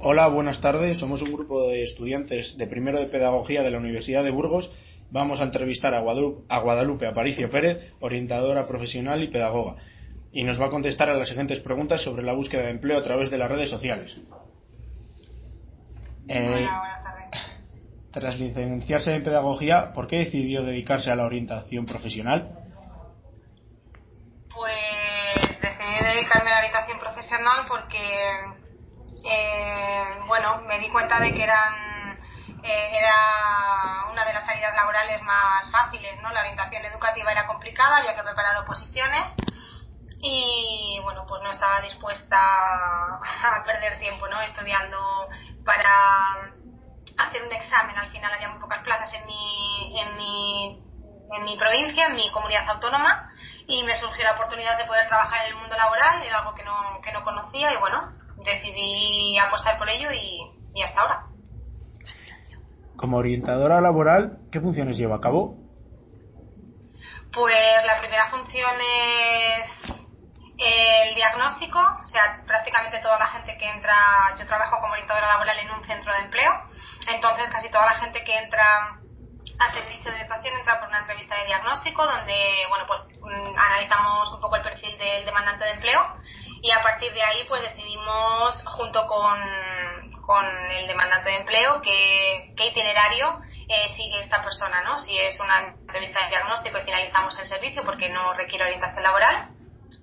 Hola, buenas tardes. Somos un grupo de estudiantes de primero de Pedagogía de la Universidad de Burgos. Vamos a entrevistar a Guadalupe, a Guadalupe Aparicio Pérez, orientadora profesional y pedagoga, y nos va a contestar a las siguientes preguntas sobre la búsqueda de empleo a través de las redes sociales. Eh, buenas tardes. Tras licenciarse en Pedagogía, ¿por qué decidió dedicarse a la orientación profesional? dedicarme a la porque, eh, bueno, me di cuenta de que eran eh, era una de las salidas laborales más fáciles, ¿no? La orientación educativa era complicada, había que preparar oposiciones y, bueno, pues no estaba dispuesta a perder tiempo, ¿no? Estudiando para hacer un examen. Al final había muy pocas plazas en mi, en mi, en mi provincia, en mi comunidad autónoma y me surgió la oportunidad de poder trabajar en el mundo laboral, era algo que no, que no conocía y bueno, decidí apostar por ello y, hasta ahora. Como orientadora laboral, ¿qué funciones lleva a cabo? Pues la primera función es el diagnóstico, o sea, prácticamente toda la gente que entra, yo trabajo como orientadora laboral en un centro de empleo, entonces casi toda la gente que entra a servicio de educación entra por una entrevista de diagnóstico donde, bueno, pues mm, analizamos un poco el perfil del demandante de empleo y a partir de ahí pues decidimos junto con, con el demandante de empleo qué, qué itinerario eh, sigue esta persona, ¿no? Si es una entrevista de diagnóstico y finalizamos el servicio porque no requiere orientación laboral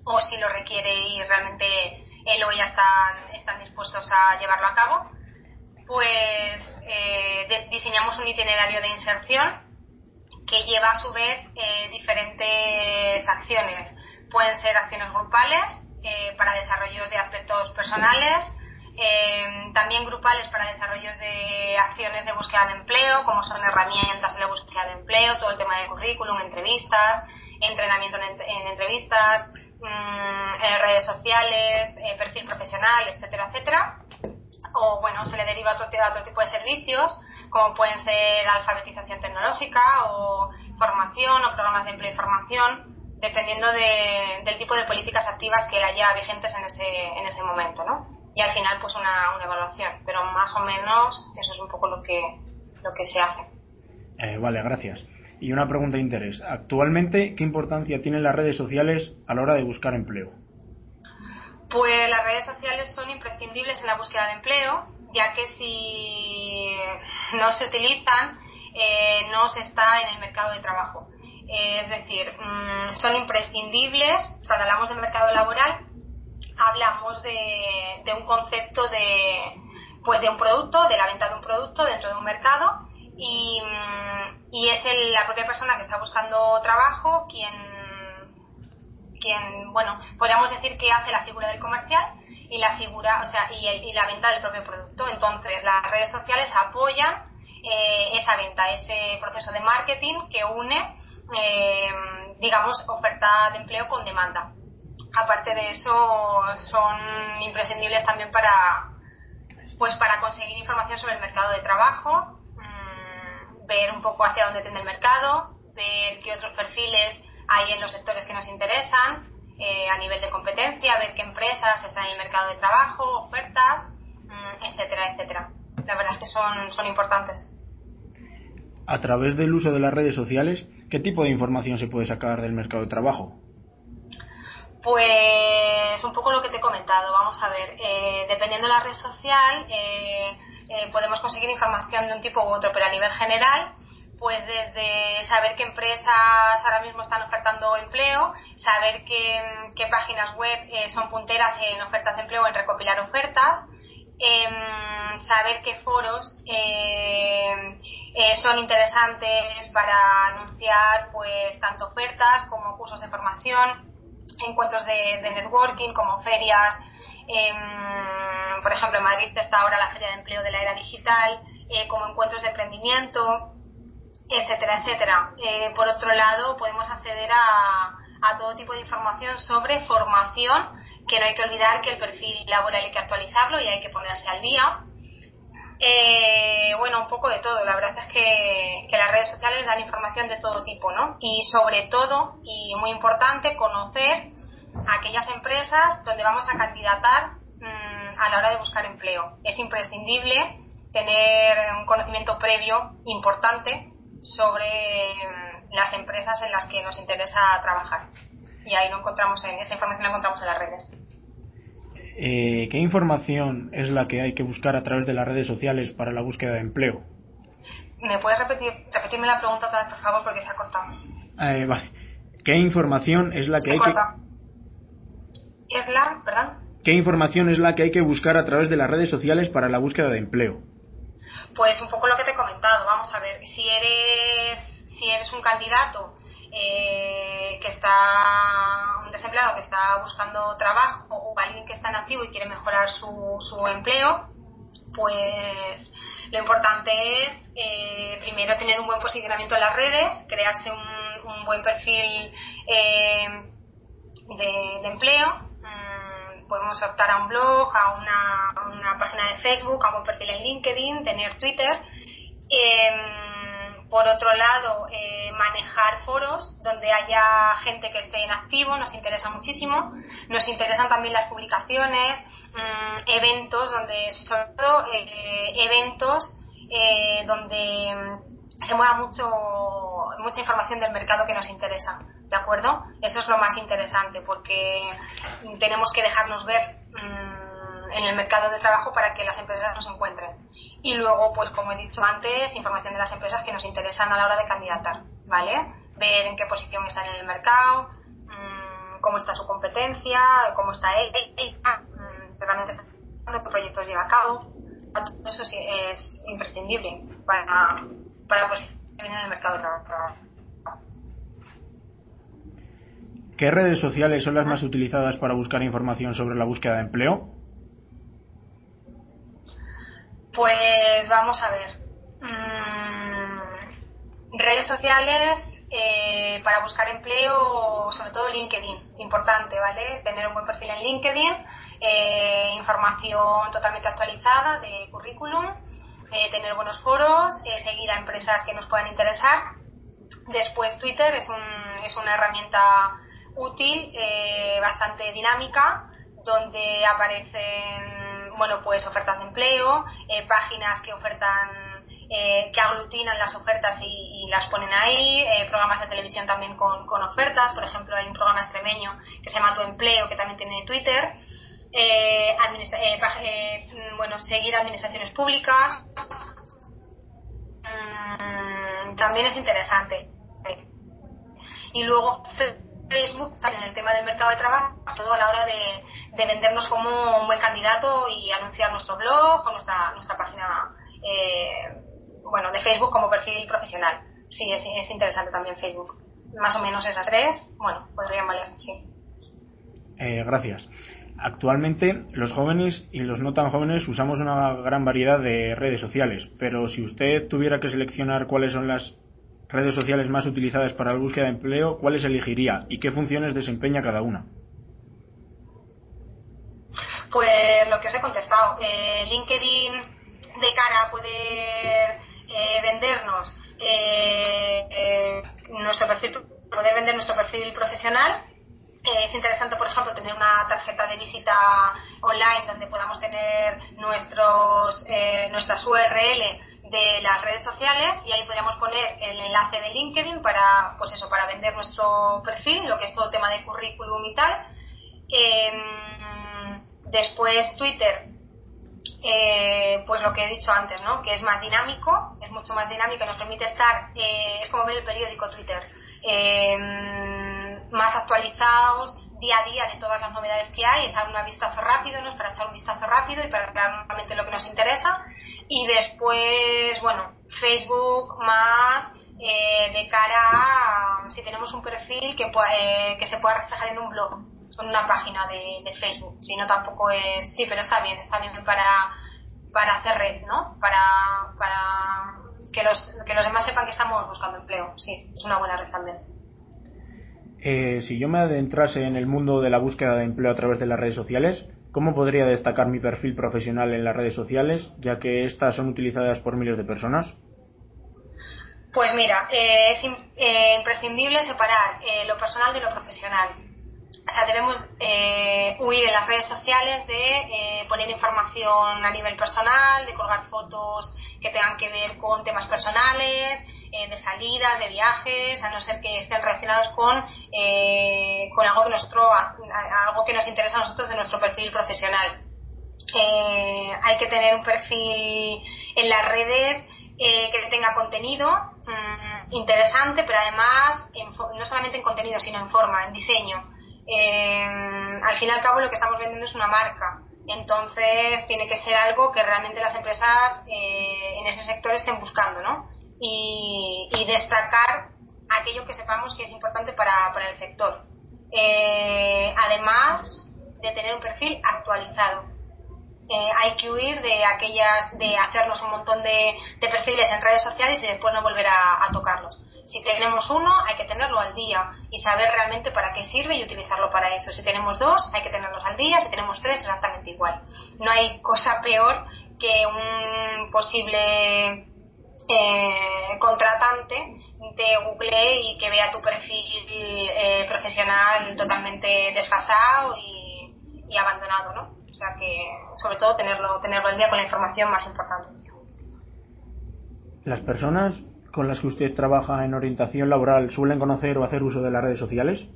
o si lo requiere y realmente él o ella están, están dispuestos a llevarlo a cabo pues eh, diseñamos un itinerario de inserción que lleva a su vez eh, diferentes acciones. Pueden ser acciones grupales eh, para desarrollos de aspectos personales, también grupales para desarrollos de acciones de búsqueda de empleo, como son herramientas en la búsqueda de empleo, todo el tema de currículum, entrevistas, entrenamiento en, entrevistas, mm, redes sociales, perfil profesional, etcétera, etcétera o bueno, se le deriva a otro, otro tipo de servicios, como pueden ser alfabetización tecnológica o formación o programas de empleo y formación, dependiendo del tipo de políticas activas que haya vigentes en ese, en ese momento, ¿no? Y al final, pues una, una evaluación, pero más o menos eso es un poco lo que, lo que se hace. Eh, vale, gracias. Y una pregunta de interés. Actualmente, ¿qué importancia tienen las redes sociales a la hora de buscar empleo? Pues las redes sociales son imprescindibles en la búsqueda de empleo, ya que si no se utilizan, eh, no se está en el mercado de trabajo. Eh, es decir, mm, son imprescindibles. Cuando hablamos del mercado laboral, hablamos de, un concepto de, pues de un producto, de la venta de un producto dentro de un mercado, y, mm, y es la propia persona que está buscando trabajo quien quien, bueno, podríamos decir que hace la figura del comercial y la figura, o sea, y, la venta del propio producto. Entonces, las redes sociales apoyan eh, esa venta, ese proceso de marketing que une, eh, digamos, oferta de empleo con demanda. Aparte de eso, son imprescindibles también para, pues, para conseguir información sobre el mercado de trabajo, mm, ver un poco hacia dónde tiende el mercado, ver qué otros perfiles hay en los sectores que nos interesan, eh, a nivel de competencia, ver qué empresas están en el mercado de trabajo, ofertas, mm, etcétera, etcétera. La verdad es que son, son importantes. A través del uso de las redes sociales, ¿qué tipo de información se puede sacar del mercado de trabajo? Pues un poco lo que te he comentado. Vamos a ver, eh, dependiendo de la red social, eh, podemos conseguir información de un tipo u otro, pero a nivel general pues desde saber qué empresas ahora mismo están ofertando empleo, saber qué, páginas web eh, son punteras en ofertas de empleo, en recopilar ofertas, em, saber qué foros em, eh, son interesantes para anunciar pues tanto ofertas como cursos de formación, encuentros de, networking como ferias, por ejemplo, en Madrid está ahora la Feria de Empleo de la Era Digital, eh, como encuentros de emprendimiento, etcétera, etcétera. Eh, por otro lado, podemos acceder a, todo tipo de información sobre formación, que no hay que olvidar que el perfil laboral hay que actualizarlo y hay que ponerse al día. Eh, bueno, un poco de todo. La verdad es que, las redes sociales dan información de todo tipo, ¿no? Y sobre todo, y muy importante, conocer aquellas empresas donde vamos a candidatar mmm, a la hora de buscar empleo. Es imprescindible tener un conocimiento previo importante sobre mm, las empresas en las que nos interesa trabajar. Y ahí lo encontramos en esa información la encontramos en las redes. Eh, ¿Qué información es la que hay que buscar a través de las redes sociales para la búsqueda de empleo? ¿Me puedes repetir, repetirme la pregunta otra vez, por favor, porque se ha cortado? Eh, vale. ¿Qué información es la que hay que... ¿Es la, perdón? ¿Qué información es la que hay que buscar a través de las redes sociales para la búsqueda de empleo? Pues un poco lo que te he comentado. Vamos a ver, si eres, si eres un candidato eh, que está, un desempleado que está buscando trabajo o alguien que está nativo y quiere mejorar su, su empleo, pues lo importante es eh, primero tener un buen posicionamiento en las redes, crearse un, un buen perfil eh, de, de, empleo. Mm, podemos optar a un blog, a una, página de Facebook, a un perfil en LinkedIn, tener Twitter. por otro lado, eh, manejar foros donde haya gente que esté en activo, nos interesa muchísimo. Nos interesan también las publicaciones, mmm, eventos, donde, sobre todo, eh, eventos eh, donde se mueva mucho, mucha información del mercado que nos interesa. ¿De acuerdo? Eso es lo más interesante porque tenemos que dejarnos ver mmm, en el mercado de trabajo para que las empresas nos encuentren. Y luego, pues como he dicho antes, información de las empresas que nos interesan a la hora de candidatar, ¿vale? Ver en qué posición están en el mercado, mmm, cómo está su competencia, cómo está mmm, realmente qué proyectos lleva a cabo. Eso sí es imprescindible para, para posicionar en el mercado de trabajo. ¿Qué redes sociales son las más utilizadas para buscar información sobre la búsqueda de empleo? Pues vamos a ver. Mm, redes sociales eh, para buscar empleo, sobre todo LinkedIn, importante, ¿vale? Tener un buen perfil en LinkedIn, eh, información totalmente actualizada de currículum, eh, tener buenos foros, seguir a empresas que nos puedan interesar. Después Twitter es, un, es una herramienta útil, eh, bastante dinámica, donde aparecen, bueno, pues ofertas de empleo, eh, páginas que ofertan, eh, que aglutinan las ofertas y, las ponen ahí, programas de televisión también con, con, ofertas, por ejemplo, hay un programa extremeño que se llama Tu Empleo, que también tiene Twitter. bueno, seguir administraciones públicas. Mm, también es interesante. Y luego Facebook en el tema del mercado de trabajo, todo a la hora de, de, vendernos como un buen candidato y anunciar nuestro blog o nuestra, nuestra página eh, bueno, de Facebook como perfil profesional. Sí, es, es, interesante también Facebook. Más o menos esas tres, bueno, podrían valer, sí. Eh, gracias. Actualmente los jóvenes y los no tan jóvenes usamos una gran variedad de redes sociales, pero si usted tuviera que seleccionar cuáles son las redes sociales más utilizadas para la búsqueda de empleo, ¿cuáles elegiría y qué funciones desempeña cada una? Pues lo que os he contestado. Eh, LinkedIn de cara a poder eh, vendernos eh, nuestro perfil, poder vender nuestro perfil profesional. es interesante, por ejemplo, tener una tarjeta de visita online donde podamos tener nuestros, nuestras URL de las redes sociales y ahí podríamos poner el enlace de LinkedIn para, pues eso, para vender nuestro perfil, lo que es todo tema de currículum y tal. Eh, después Twitter, eh, pues lo que he dicho antes, ¿no? Que es más dinámico, es mucho más dinámico, nos permite estar, eh, es como ver el periódico Twitter, más actualizados, día a día de todas las novedades que hay, es un vistazo rápido, ¿no? es para echar un vistazo rápido y para realmente lo que nos interesa. Y después, bueno, Facebook más eh, de cara a si tenemos un perfil que, eh, que se pueda reflejar en un blog. con una página de, de Facebook, si no tampoco es, sí, pero está bien, está bien para, para hacer red, ¿no? Para, para que, los, que los demás sepan que estamos buscando empleo, sí, es una buena red también. Eh, si yo me adentrase en el mundo de la búsqueda de empleo a través de las redes sociales, ¿cómo podría destacar mi perfil profesional en las redes sociales, ya que estas son utilizadas por miles de personas? Pues mira, eh, es eh, imprescindible separar lo personal de lo profesional o sea, debemos eh, huir en las redes sociales de eh, poner información a nivel personal, de colgar fotos que tengan que ver con temas personales, eh, de salidas, de viajes, a no ser que estén relacionados con, con algo, que nuestro, algo que nos interesa a nosotros de nuestro perfil profesional. hay que tener un perfil en las redes que tenga contenido mm, interesante, pero además no solamente en contenido, sino en forma, en diseño eh, al fin y al cabo lo que estamos vendiendo es una marca. Entonces tiene que ser algo que realmente las empresas eh, en ese sector estén buscando, ¿no? Y, destacar aquello que sepamos que es importante para, el sector. Eh, además de tener un perfil actualizado. Eh, hay que huir de aquellas, de hacernos un montón de, perfiles en redes sociales y después no volver a tocarlos si tenemos uno, hay que tenerlo al día y saber realmente para qué sirve y utilizarlo para eso. Si tenemos dos, hay que tenerlos al día. Si tenemos tres, exactamente igual. No hay cosa peor que un posible eh, contratante te google y que vea tu perfil eh, profesional totalmente desfasado y, y, abandonado, ¿no? O sea que, sobre todo, tenerlo, tenerlo al día con la información más importante. Las personas con las que usted trabaja en orientación laboral suelen conocer o hacer uso de las redes sociales?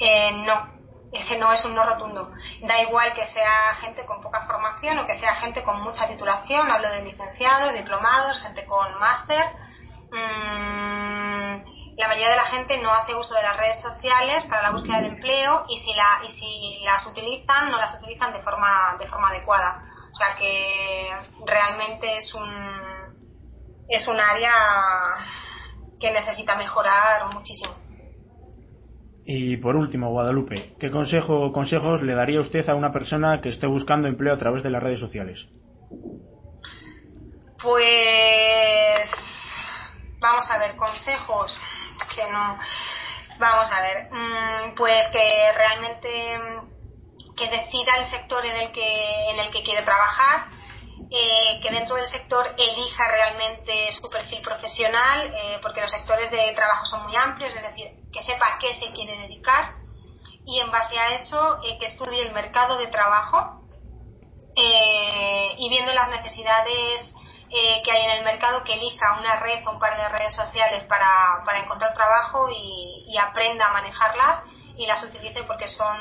Eh, no, ese no es un no rotundo. Da igual que sea gente con poca formación o que sea gente con mucha titulación, hablo de licenciados, diplomados, gente con máster. Mm, la mayoría de la gente no hace uso de las redes sociales para la búsqueda de empleo y si, la, y si las utilizan, no las utilizan de forma, de forma adecuada. O sea que realmente es un, es un área que necesita mejorar muchísimo. Y por último, Guadalupe, ¿qué consejo o consejos le daría usted a una persona que esté buscando empleo a través de las redes sociales? Pues vamos a ver, consejos que no vamos a ver, mm, pues que realmente que decida el sector en el que en el que quiere trabajar, eh, que dentro del sector elija realmente su perfil profesional, eh, porque los sectores de trabajo son muy amplios, es decir, que sepa a qué se quiere dedicar y en base a eso eh, que estudie el mercado de trabajo y viendo las necesidades que hay en el mercado, que elija una red o un par de redes sociales para, para encontrar trabajo y, aprenda a manejarlas y las utilice porque son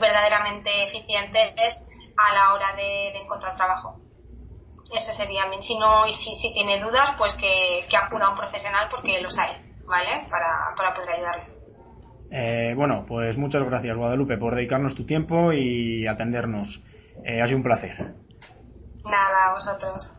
verdaderamente eficientes a la hora de encontrar trabajo ese sería mi. Si no, y si, si tiene dudas, pues que, que acuda a un profesional porque los hay, ¿vale? Para, para poder ayudarle. Eh, bueno, pues muchas gracias, Guadalupe, por dedicarnos tu tiempo y atendernos. Eh, ha sido un placer. Nada, a vosotros.